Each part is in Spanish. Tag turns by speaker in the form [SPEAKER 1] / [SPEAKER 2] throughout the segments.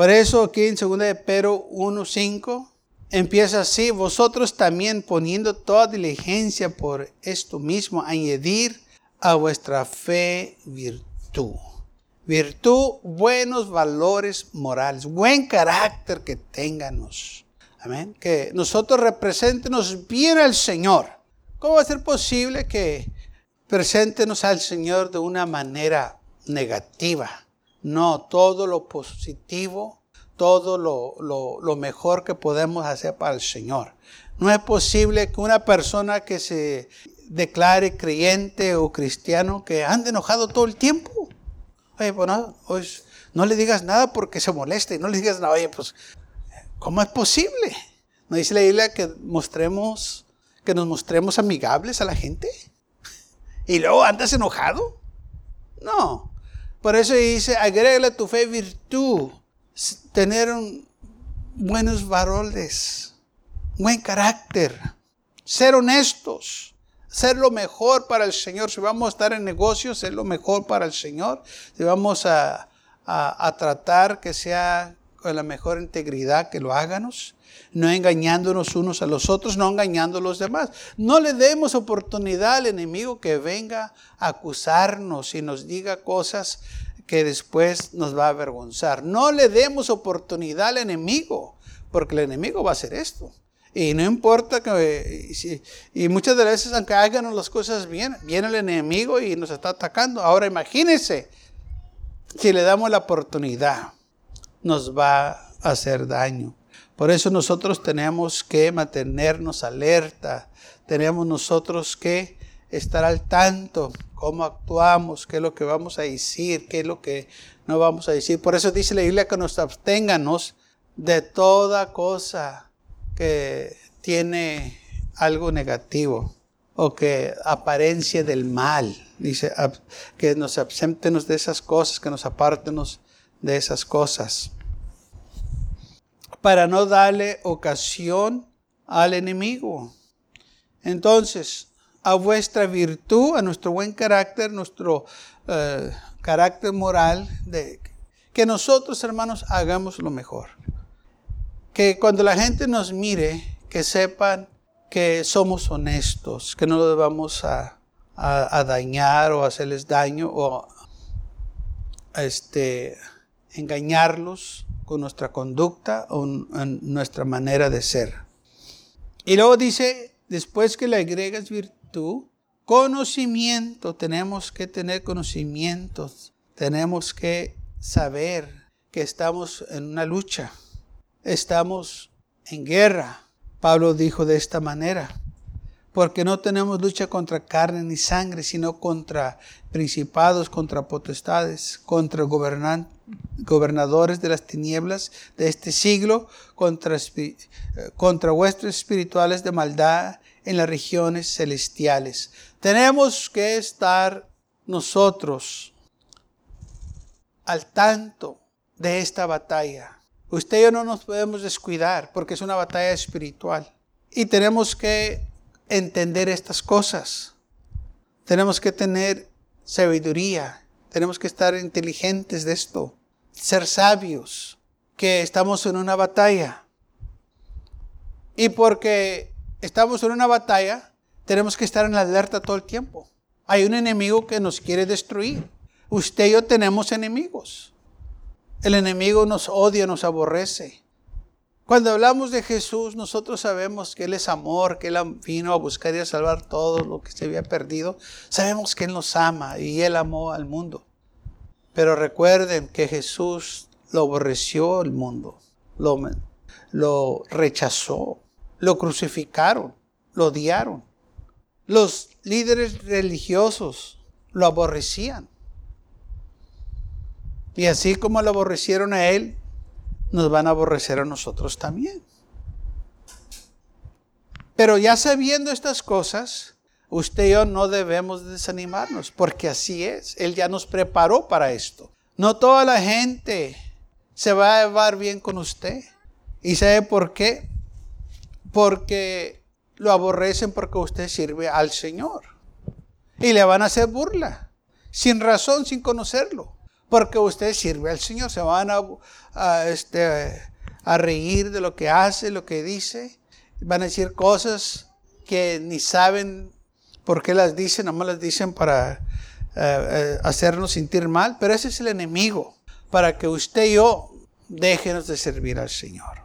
[SPEAKER 1] Por eso aquí en 2 de Pedro 1.5 empieza así, vosotros también poniendo toda diligencia por esto mismo, añadir a vuestra fe virtud. Virtud, buenos valores morales, buen carácter que tenganos. Amén. Que nosotros representemos bien al Señor. ¿Cómo va a ser posible que preséntenos al Señor de una manera negativa? No, todo lo positivo, todo lo, mejor que podemos hacer para el Señor. No es posible que una persona que se declare creyente o cristiano que ande enojado todo el tiempo. Oye, pues no, no le digas nada porque se moleste. No le digas nada, oye, pues, ¿cómo es posible? ¿No dice la Biblia que mostremos, que nos mostremos amigables a la gente? ¿Y luego andas enojado? No. Por eso dice, agrégale a tu fe virtud, tener buenos valores, buen carácter, ser honestos, ser lo mejor para el Señor. Si vamos a estar en negocios, ser lo mejor para el Señor. Si vamos a, a tratar que sea con la mejor integridad, que lo háganos no engañándonos unos a los otros, no engañando a los demás. No le demos oportunidad al enemigo que venga a acusarnos y nos diga cosas que después nos va a avergonzar. No le demos oportunidad al enemigo, porque el enemigo va a hacer esto. Y no importa que, y, muchas de las veces, aunque hagan las cosas bien, viene el enemigo y nos está atacando. Ahora imagínense, si le damos la oportunidad, nos va a hacer daño. Por eso nosotros tenemos que mantenernos alerta, tenemos nosotros que estar al tanto, cómo actuamos, qué es lo que vamos a decir, qué es lo que no vamos a decir. Por eso dice la Biblia que nos absténganos de toda cosa que tiene algo negativo o que apariencia del mal. Dice que nos absentenos de esas cosas, que nos apartenos de esas cosas para no darle ocasión al enemigo. Entonces, a vuestra virtud, a nuestro buen carácter, nuestro eh, carácter moral, de, que nosotros, hermanos, hagamos lo mejor. Que cuando la gente nos mire, que sepan que somos honestos, que no lo vamos a, a, dañar o hacerles daño o este, engañarlos con nuestra conducta o nuestra manera de ser. Y luego dice, después que le agregas virtud, conocimiento, tenemos que tener conocimientos, tenemos que saber que estamos en una lucha, estamos en guerra. Pablo dijo de esta manera, porque no tenemos lucha contra carne ni sangre, sino contra principados, contra potestades, contra gobernantes gobernadores de las tinieblas de este siglo, contra, eh, contra vuestros espirituales de maldad en las regiones celestiales. Tenemos que estar nosotros al tanto de esta batalla. Usted y yo no nos podemos descuidar porque es una batalla espiritual. Y tenemos que entender estas cosas. Tenemos que tener sabiduría. Tenemos que estar inteligentes de esto ser sabios, que estamos en una batalla. Y porque estamos en una batalla, tenemos que estar en la alerta todo el tiempo. Hay un enemigo que nos quiere destruir. Usted y yo tenemos enemigos. El enemigo nos odia, nos aborrece. Cuando hablamos de Jesús, nosotros sabemos que Él es amor, que Él vino a buscar y a salvar todo lo que se había perdido. Sabemos que Él nos ama y Él amó al mundo. Pero recuerden que Jesús lo aborreció el mundo, lo, lo rechazó, lo crucificaron, lo odiaron. Los líderes religiosos lo aborrecían. Y así como lo aborrecieron a él, nos van a aborrecer a nosotros también. Pero ya sabiendo estas cosas, usted y yo no debemos desanimarnos, porque así es. Él ya nos preparó para esto. No toda la gente se va a llevar bien con usted. ¿Y sabe por qué? Porque lo aborrecen porque usted sirve al Señor. Y le van a hacer burla, sin razón, sin conocerlo. Porque usted sirve al Señor. Se van a, este, a reír de lo que hace, lo que dice. Van a decir cosas que ni saben por qué las dicen, nomás las dicen para eh, eh, hacernos sentir mal. Pero ese es el enemigo, para que usted y yo déjenos de servir al Señor.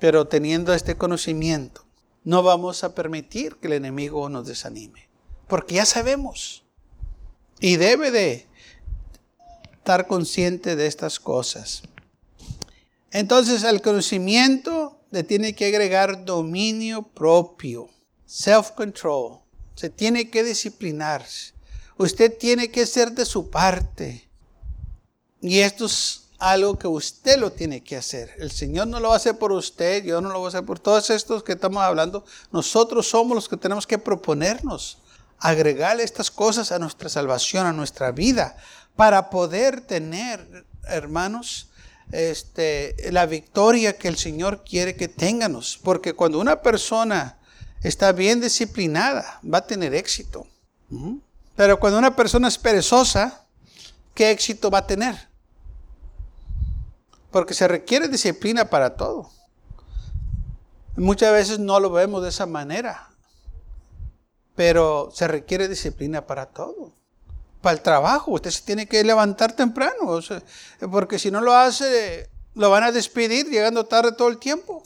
[SPEAKER 1] Pero teniendo este conocimiento, no vamos a permitir que el enemigo nos desanime. Porque ya sabemos. Y debe de estar consciente de estas cosas. Entonces al conocimiento le tiene que agregar dominio propio, self-control. Se tiene que disciplinarse. Usted tiene que ser de su parte. Y esto es algo que usted lo tiene que hacer. El Señor no lo va a hacer por usted, yo no lo voy a hacer por todos estos que estamos hablando. Nosotros somos los que tenemos que proponernos, agregarle estas cosas a nuestra salvación, a nuestra vida, para poder tener, hermanos, este, la victoria que el Señor quiere que tengamos. Porque cuando una persona está bien disciplinada, va a tener éxito. Pero cuando una persona es perezosa, ¿qué éxito va a tener? Porque se requiere disciplina para todo. Muchas veces no lo vemos de esa manera. Pero se requiere disciplina para todo. Para el trabajo, usted se tiene que levantar temprano. porque si no lo hace, lo van a despedir llegando tarde todo el tiempo.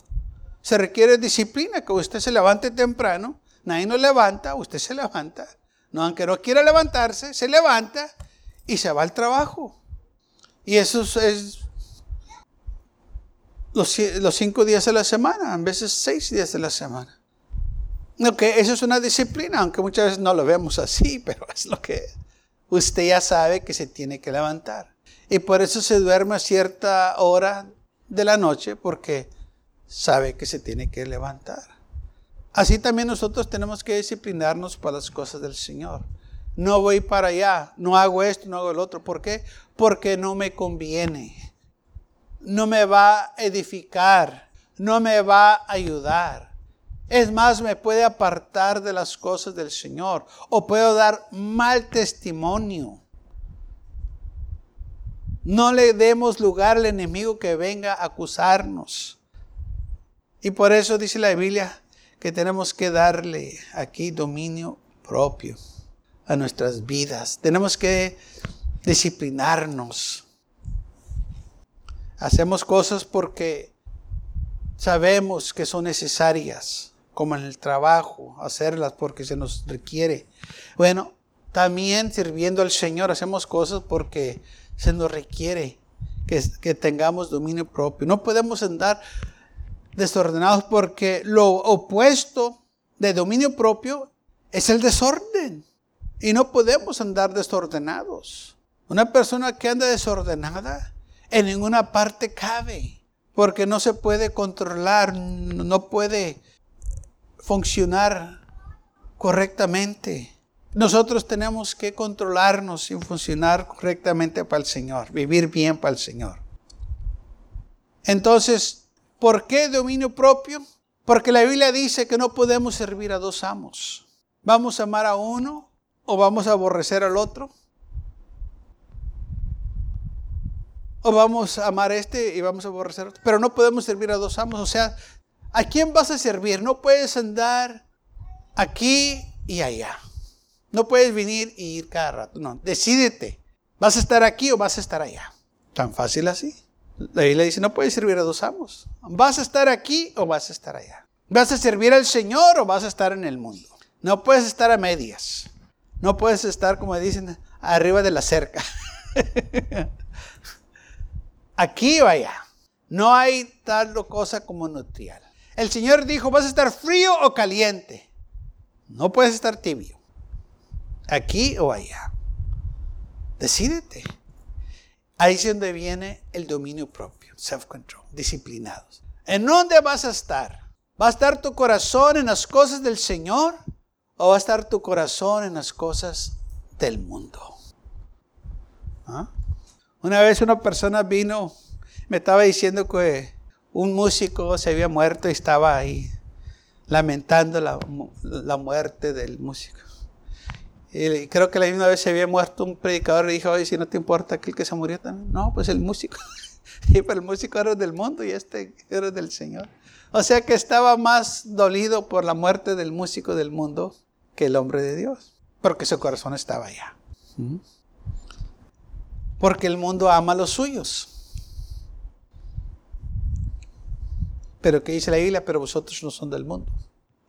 [SPEAKER 1] Se requiere disciplina, que usted se levante temprano. Nadie nos levanta, usted se levanta. No, aunque no quiera levantarse, se levanta y se va al trabajo. Y eso es los, cinco días de la semana, a veces seis días de la semana. Ok, eso es una disciplina, aunque muchas veces no lo vemos así, pero es lo que usted ya sabe que se tiene que levantar. Y por eso se duerme a cierta hora de la noche, porque sabe que se tiene que levantar. Así también nosotros tenemos que disciplinarnos para las cosas del Señor. No voy para allá, no hago esto, no hago el otro. ¿Por qué? Porque no me conviene no me va a edificar, no me va a ayudar. Es más, me puede apartar de las cosas del Señor o puedo dar mal testimonio. No le demos lugar al enemigo que venga a acusarnos. Y por eso dice la Biblia que tenemos que darle aquí dominio propio a nuestras vidas. Tenemos que disciplinarnos. Hacemos cosas porque sabemos que son necesarias, como en el trabajo, hacerlas porque se nos requiere. Bueno, también sirviendo al Señor hacemos cosas porque se nos requiere que, que tengamos dominio propio. No podemos andar desordenados porque lo opuesto de dominio propio es el desorden. Y no podemos andar desordenados. Una persona que anda desordenada en ninguna parte cabe, porque no se puede controlar, no puede funcionar correctamente. Nosotros tenemos que controlarnos y funcionar correctamente para el Señor, vivir bien para el Señor. Entonces, ¿por qué dominio propio? Porque la Biblia dice que no podemos servir a dos amos. ¿Vamos a amar a uno o vamos a aborrecer al otro? O vamos a amar a este y vamos a aborrecer a otro. Pero no podemos servir a dos amos. O sea, ¿a quién vas a servir? No puedes andar aquí y allá. No puedes venir y ir cada rato. No, decídete. ¿Vas a estar aquí o vas a estar allá? Tan fácil así. La Biblia dice, no puedes servir a dos amos. ¿Vas a estar aquí o vas a estar allá? ¿Vas a servir al Señor o vas a estar en el mundo? No puedes estar a medias. No puedes estar, como dicen, arriba de la cerca. aquí o allá. No hay tal cosa como neutral. El Señor dijo, vas a estar frío o caliente. No puedes estar tibio. Aquí o allá. Decídete. Ahí es donde viene el dominio propio, self-control, disciplinados. ¿En dónde vas a estar? ¿Va a estar tu corazón en las cosas del Señor o va a estar tu corazón en las cosas del mundo? ¿Ah? Una vez una persona vino, me estaba diciendo que un músico se había muerto y estaba ahí lamentando la, la muerte del músico. Creo que la misma vez se había muerto un predicador y dijo, oye, si no te importa aquel que se murió también. No, pues el músico. y el músico era del mundo y este era del Señor. O sea que estaba más dolido por la muerte del músico del mundo que el hombre de Dios. Porque su corazón estaba allá. ¿Mm? Porque el mundo ama a los suyos. Pero ¿qué dice la Biblia? Pero vosotros no son del mundo.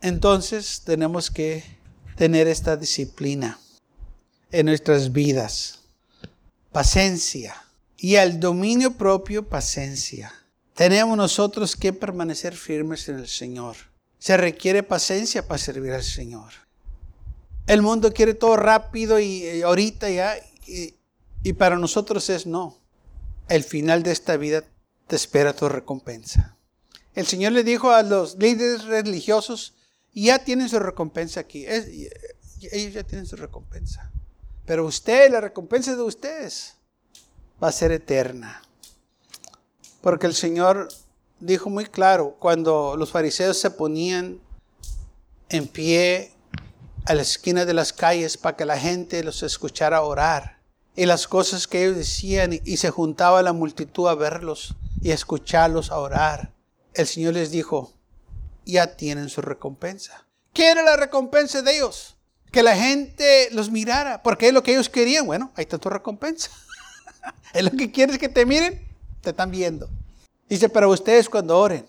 [SPEAKER 1] Entonces tenemos que tener esta disciplina en nuestras vidas. Paciencia. Y al dominio propio, paciencia. Tenemos nosotros que permanecer firmes en el Señor. Se requiere paciencia para servir al Señor. El mundo quiere todo rápido y, ahorita ya. Y, y para nosotros es no. El final de esta vida te espera tu recompensa. El Señor le dijo a los líderes religiosos, y ya tienen su recompensa aquí. ellos ya tienen su recompensa. Pero usted, la recompensa de ustedes va a ser eterna. Porque el Señor dijo muy claro, cuando los fariseos se ponían en pie a la esquina de las calles para que la gente los escuchara orar, y las cosas que ellos decían, y se juntaba la multitud a verlos y a escucharlos a orar, el Señor les dijo, ya tienen su recompensa. ¿Qué era la recompensa de ellos? Que la gente los mirara, porque es lo que ellos querían. Bueno, ahí está tu recompensa. es lo que quieres que te miren, te están viendo. Dice, pero ustedes cuando oren,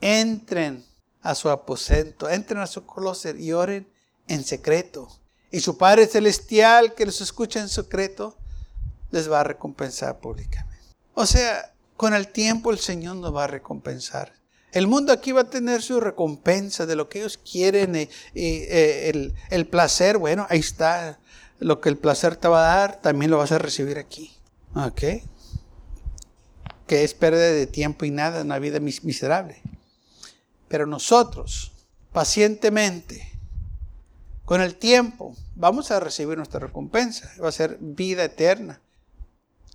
[SPEAKER 1] entren a su aposento, entren a su closet y oren en secreto. Y su Padre Celestial que los escucha en secreto, les va a recompensar públicamente. O sea, con el tiempo el Señor nos va a recompensar. El mundo aquí va a tener su recompensa de lo que ellos quieren y, eh, el, placer, bueno, ahí está. Lo que el placer te va a dar, también lo vas a recibir aquí. ¿Ok? Que es pérdida de tiempo y nada, una vida miserable. Pero nosotros, pacientemente, con el tiempo, vamos a recibir nuestra recompensa. Va a ser vida eterna.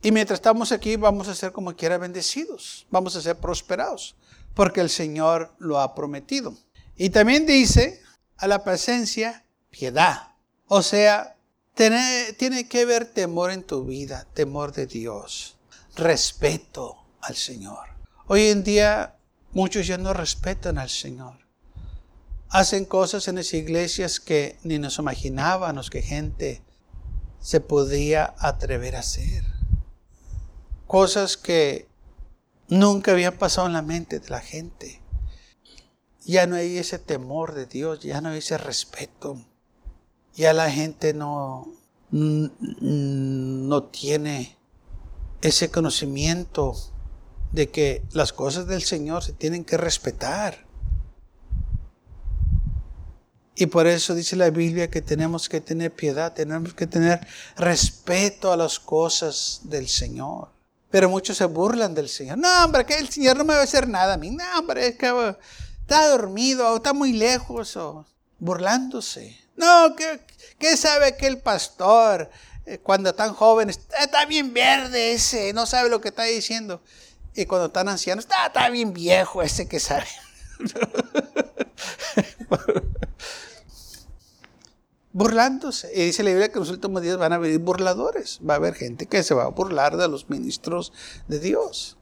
[SPEAKER 1] Y mientras estamos aquí, vamos a ser como quiera bendecidos. Vamos a ser prosperados porque el Señor lo ha prometido. Y también dice a la presencia piedad. O sea, tiene, que haber temor en tu vida, temor de Dios, respeto al Señor. Hoy en día muchos ya no respetan al Señor. Hacen cosas en las iglesias que ni nos imaginábamos que gente se podía atrever a hacer. Cosas que nunca había pasado en la mente de la gente. Ya no hay ese temor de Dios, ya no hay ese respeto. Ya la gente no, no tiene ese conocimiento de que las cosas del Señor se tienen que respetar. Y por eso dice la Biblia que tenemos que tener piedad, tenemos que tener respeto a las cosas del Señor. Pero muchos se burlan del Señor. No, hombre, que el Señor no me va a hacer nada a mí. No, hombre, es que está dormido o está muy lejos o burlándose. No, ¿qué, sabe aquel pastor eh, cuando tan joven? Está, bien verde ese, no sabe lo que está diciendo. Y cuando tan anciano, está, está bien viejo ese que sabe. burlándose. Y dice la Biblia que en los últimos días van a venir burladores. Va a haber gente que se va a burlar de los ministros de Dios.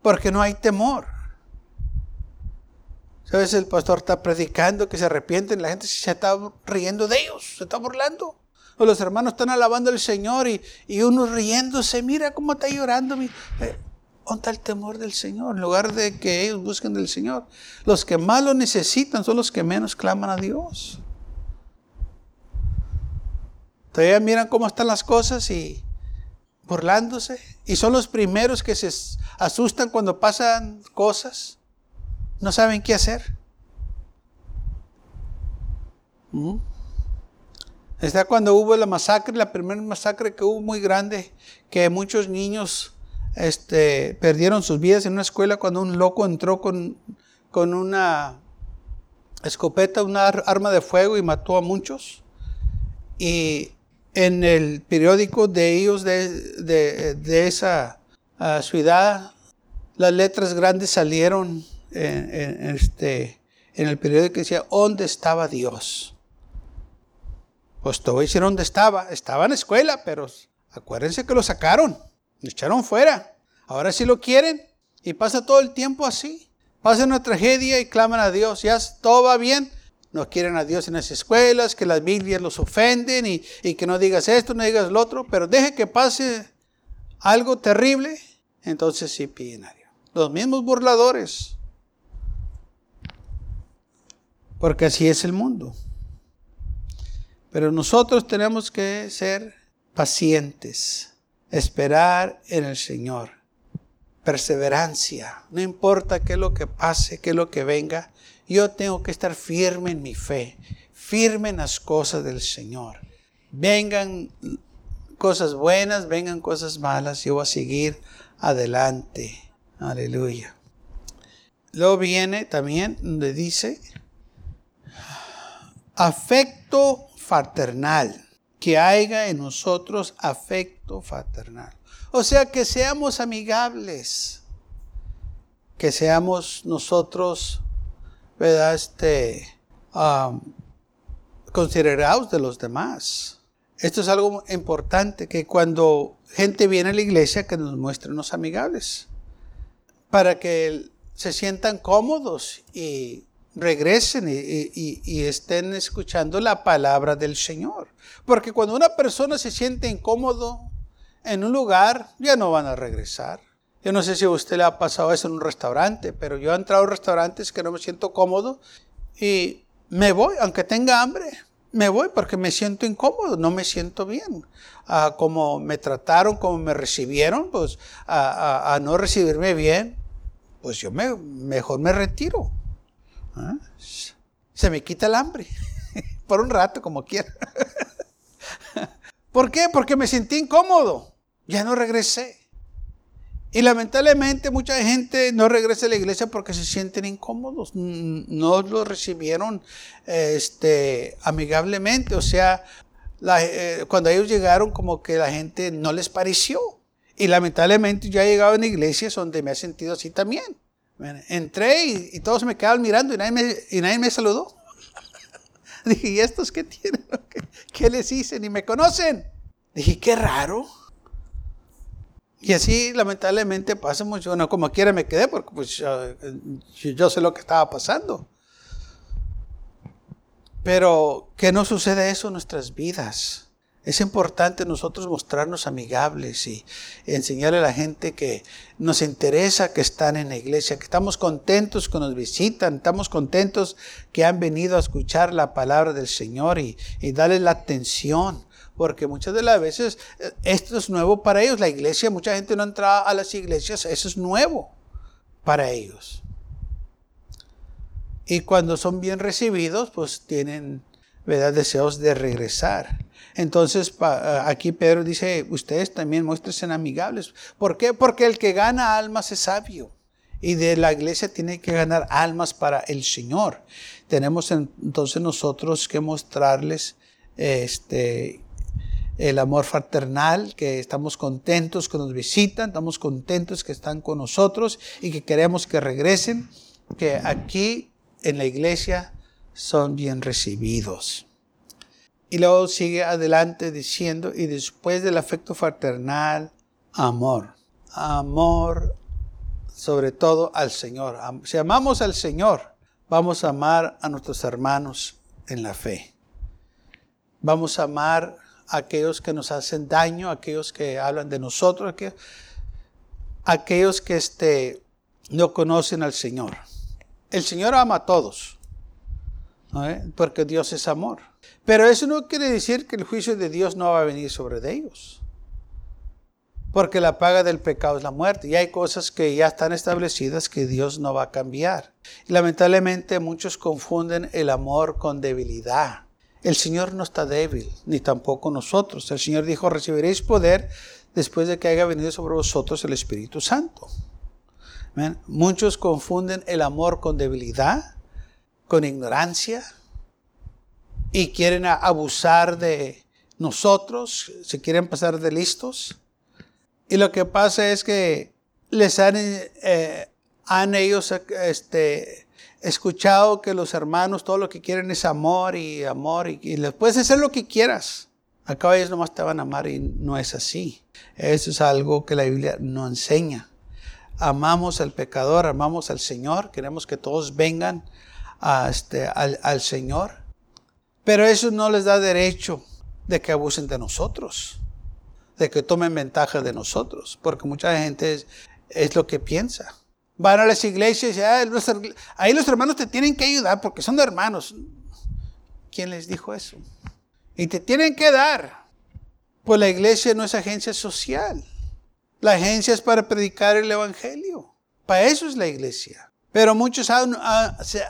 [SPEAKER 1] Porque no hay temor. ¿Sabes? El pastor está predicando que se arrepienten, la gente se está riendo de ellos, se está burlando. O los hermanos están alabando al Señor y, y uno riéndose, mira cómo está llorando. Eh, ¿Dónde está el temor del Señor? En lugar de que ellos busquen del Señor. Los que más lo necesitan son los que menos claman a Dios. Todavía miran cómo están las cosas y burlándose. Y son los primeros que se asustan cuando pasan cosas. No saben qué hacer. ¿Mm? Está cuando hubo la masacre, la primera masacre que hubo muy grande, que muchos niños este, perdieron sus vidas en una escuela cuando un loco entró con, con una escopeta, una arma de fuego y mató a muchos. Y en el periódico de ellos, de, esa ah, ciudad, las letras grandes salieron en, este, en el periódico que decía, ¿dónde estaba Dios? Pues te voy dónde estaba. Estaba en la escuela, pero acuérdense que lo sacaron, lo echaron fuera. Ahora sí lo quieren y pasa todo el tiempo así. Pasa una tragedia y claman a Dios. Ya todo va bien. No quieren a Dios en las escuelas, que las Biblias los ofenden y, y que no digas esto, no digas lo otro. Pero deje que pase algo terrible, entonces sí piden a Dios. Los mismos burladores. Porque así es el mundo. Pero nosotros tenemos que ser pacientes, esperar en el Señor. Perseverancia, no importa qué es lo que pase, qué es lo que venga, yo tengo que estar firme en mi fe, firme en las cosas del Señor. Vengan cosas buenas, vengan cosas malas, yo voy a seguir adelante. Aleluya. Luego viene también donde dice afecto fraternal, que haya en nosotros afecto fraternal. O sea, que seamos amigables, que seamos nosotros, ¿verdad? Este, considerados de los demás. Esto es algo importante, que cuando gente viene a la iglesia, que nos muestren los amigables, para que se sientan cómodos y regresen y, estén escuchando la palabra del Señor. Porque cuando una persona se siente incómodo en un lugar, ya no van a regresar. Yo no sé si a usted le ha pasado eso en un restaurante, pero yo he entrado a restaurantes que no me siento cómodo y me voy, aunque tenga hambre, me voy porque me siento incómodo, no me siento bien. Ah, como me trataron, como me recibieron, pues a, no recibirme bien, pues yo me, mejor me retiro. ¿Ah? Se me quita el hambre. Por un rato, como quiera. ¿Por qué? Porque me sentí incómodo. Ya no regresé. Y lamentablemente mucha gente no regresa a la iglesia porque se sienten incómodos. No lo recibieron este, amigablemente. O sea, eh, cuando ellos llegaron como que la gente no les pareció. Y lamentablemente yo he llegado en iglesias donde me he sentido así también. Entré y, todos me quedaban mirando y nadie me, y nadie me saludó. Dije, ¿y estos qué tienen? ¿Qué, les hice? Ni me conocen. Dije, qué raro. Y así lamentablemente pasa mucho. No, como quiera me quedé porque pues, yo, sé lo que estaba pasando. Pero que no sucede eso en nuestras vidas. Es importante nosotros mostrarnos amigables y enseñarle a la gente que nos interesa que están en la iglesia, que estamos contentos que nos visitan, estamos contentos que han venido a escuchar la palabra del Señor y, y la atención. Porque muchas de las veces eh, esto es nuevo para ellos. La iglesia, mucha gente no entra a las iglesias, eso es nuevo para ellos. Y cuando son bien recibidos, pues tienen ¿verdad? deseos de regresar. Entonces aquí Pedro dice, ustedes también muéstrense amigables. ¿Por qué? Porque el que gana almas es sabio. Y de la iglesia tiene que ganar almas para el Señor. Tenemos entonces nosotros que mostrarles este, el amor fraternal, que estamos contentos que nos visitan, estamos contentos que están con nosotros y que queremos que regresen, que aquí en la iglesia son bien recibidos. Y luego sigue adelante diciendo, y después del afecto fraternal, amor. Amor sobre todo al Señor. Si amamos al Señor, vamos a amar a nuestros hermanos en la fe. Vamos a amar aquellos que nos hacen daño, aquellos que hablan de nosotros, a aquellos que este, no conocen al Señor. El Señor ama a todos, porque Dios es amor. Pero eso no quiere decir que el juicio de Dios no va a venir sobre ellos. Porque la paga del pecado es la muerte. Y hay cosas que ya están establecidas que Dios no va a cambiar. Lamentablemente muchos confunden el amor con debilidad. El Señor no está débil, ni tampoco nosotros. El Señor dijo, recibiréis poder después de que haya venido sobre vosotros el Espíritu Santo. Muchos confunden el amor con debilidad, con ignorancia, y quieren abusar de nosotros, se quieren pasar de listos. Y lo que pasa es que les han, eh, han ellos este, escuchado que los hermanos todo lo que quieren es amor y amor y, les puedes hacer lo que quieras. Acá ellos nomás te van a amar y no es así. Eso es algo que la Biblia no enseña. Amamos al pecador, amamos al Señor, queremos que todos vengan a este, al, Señor. Pero eso no les da derecho de que abusen de nosotros, de que tomen ventaja de nosotros, porque mucha gente es lo que piensa. Van a las iglesias y dicen, ahí los hermanos te tienen que ayudar porque son hermanos. ¿Quién les dijo eso? Y te tienen que dar. Pues la iglesia no es agencia social. La agencia es para predicar el evangelio. Para eso es la iglesia. Pero muchos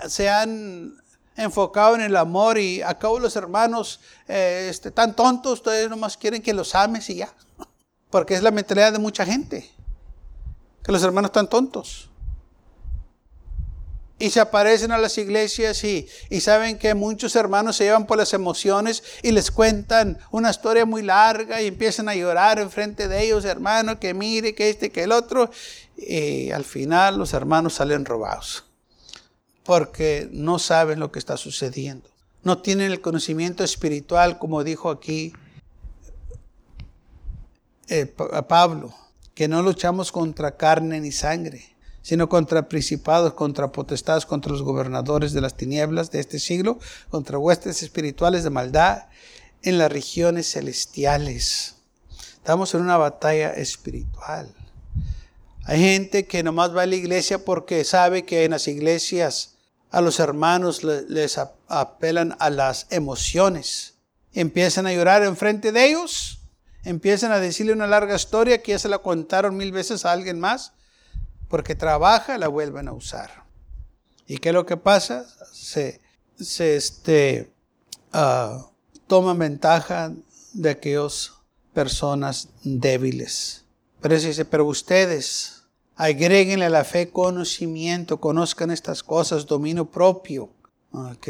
[SPEAKER 1] se, han enfocado en el amor y acabo los hermanos eh, este, tan tontos, ustedes nomás quieren que los ames y ya. Porque es la mentalidad de mucha gente. Que los hermanos están tontos y se aparecen a las iglesias y, saben que muchos hermanos se llevan por las emociones y les cuentan una historia muy larga y empiezan a llorar enfrente de ellos, hermano, que mire, que este, que el otro. Y al final los hermanos salen robados porque no saben lo que está sucediendo. No tienen el conocimiento espiritual, como dijo aquí eh, Pablo, que no luchamos contra carne ni sangre sino contra principados, contra potestades, contra los gobernadores de las tinieblas de este siglo, contra huestes espirituales de maldad en las regiones celestiales. Estamos en una batalla espiritual. Hay gente que nomás va a la iglesia porque sabe que en las iglesias a los hermanos les apelan a las emociones. Empiezan a llorar enfrente de ellos, empiezan a decirle una larga historia que ya se la contaron mil veces a alguien más porque trabaja, la vuelven a usar. ¿Y qué es lo que pasa? Se, se este, uh, ventaja de aquellas personas débiles. Pero dice, pero ustedes agréguenle a la fe conocimiento, conozcan estas cosas, dominio propio. ¿ok?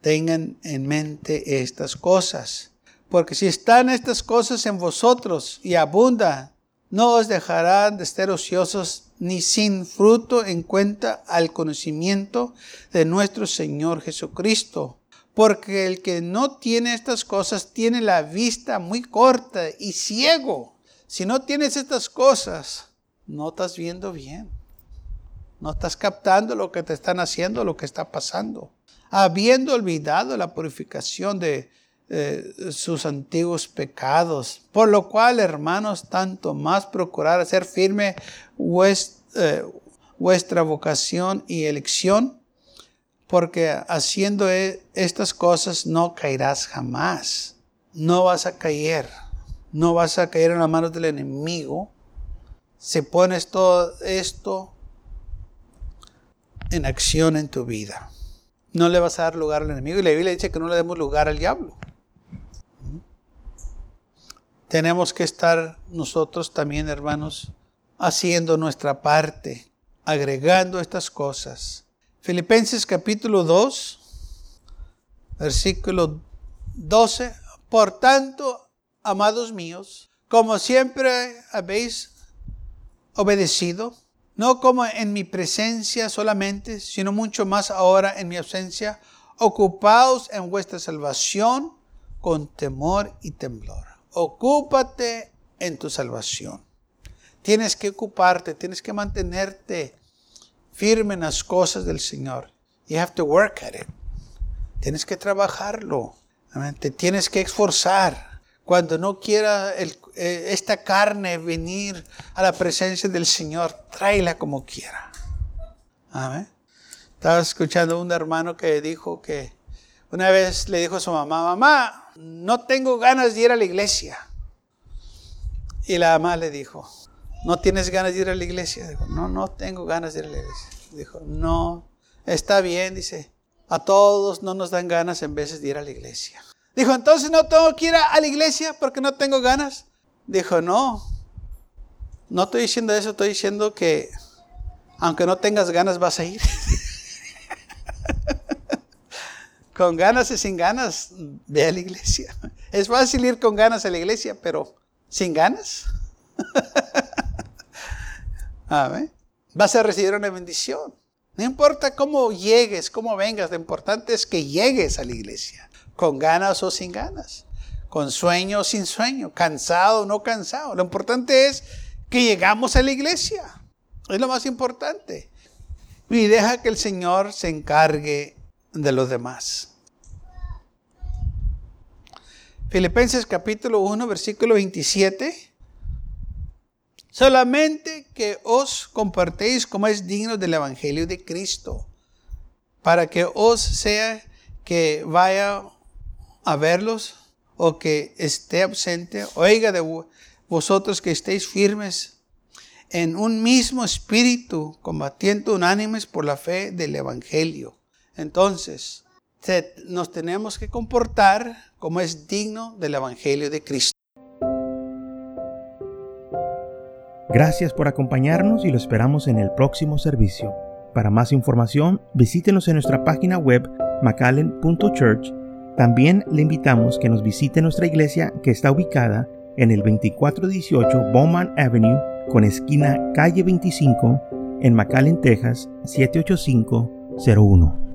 [SPEAKER 1] Tengan en mente estas cosas. Porque si están estas cosas en vosotros y abundan, no os dejarán de estar ociosos ni sin fruto en cuenta al conocimiento de nuestro Señor Jesucristo. Porque el que no tiene estas cosas tiene la vista muy corta y ciego. Si no tienes estas cosas, no estás viendo bien. No estás captando lo que te están haciendo, lo que está pasando. Habiendo olvidado la purificación de, eh, sus antiguos pecados. Por lo cual, hermanos, tanto más procurar hacer firme eh, vuestra vocación y elección, porque haciendo e, estas cosas no caerás jamás. No vas a caer. No vas a caer en las manos del enemigo. Si pones todo esto en acción en tu vida. No le vas a dar lugar al enemigo. Y la Biblia dice que no le demos lugar al diablo tenemos que estar nosotros también, hermanos, haciendo nuestra parte, agregando estas cosas. Filipenses capítulo 2, versículo 12. Por tanto, amados míos, como siempre habéis obedecido, no como en mi presencia solamente, sino mucho más ahora en mi ausencia, ocupaos en vuestra salvación con temor y temblor ocúpate en tu salvación. Tienes que ocuparte, tienes que mantenerte firme en las cosas del Señor. You have to work at it. Tienes que trabajarlo. Te tienes que esforzar. Cuando no quiera eh, esta carne venir a la presencia del Señor, tráela como quiera. Estaba escuchando a un hermano que dijo que una vez le dijo a su mamá, mamá, no tengo ganas de ir a la iglesia. Y la mamá le dijo, ¿no tienes ganas de ir a la iglesia? Dijo, no, no tengo ganas de ir a la iglesia. Dijo, no, está bien, dice, a todos no nos dan ganas en veces de ir a la iglesia. Dijo, entonces no tengo que ir a, la iglesia porque no tengo ganas. Dijo, no, no estoy diciendo eso, estoy diciendo que aunque no tengas ganas vas a ir. con ganas y sin ganas, ve a la iglesia. Es fácil ir con ganas a la iglesia, pero sin ganas. Vas a recibir una bendición. No importa cómo llegues, cómo vengas, lo importante es que llegues a la iglesia, con ganas o sin ganas, con sueño o sin sueño, cansado o no cansado. Lo importante es que llegamos a la iglesia. Es lo más importante. Y deja que el Señor se encargue de los demás. Filipenses capítulo 1, versículo 27. Solamente que os compartéis como es digno del Evangelio de Cristo, para que os sea que vaya a verlos o que esté ausente, oiga de vosotros que estéis firmes en un mismo espíritu, combatiendo unánimes por la fe del Evangelio. Entonces, nos tenemos que comportar como es digno del Evangelio de Cristo.
[SPEAKER 2] Gracias por acompañarnos y lo esperamos en el próximo servicio. Para más información, visítenos en nuestra página web macallen.church. También le invitamos que nos visite nuestra iglesia que está ubicada en el 2418 Bowman Avenue con esquina calle 25 en McAllen, Texas 78501.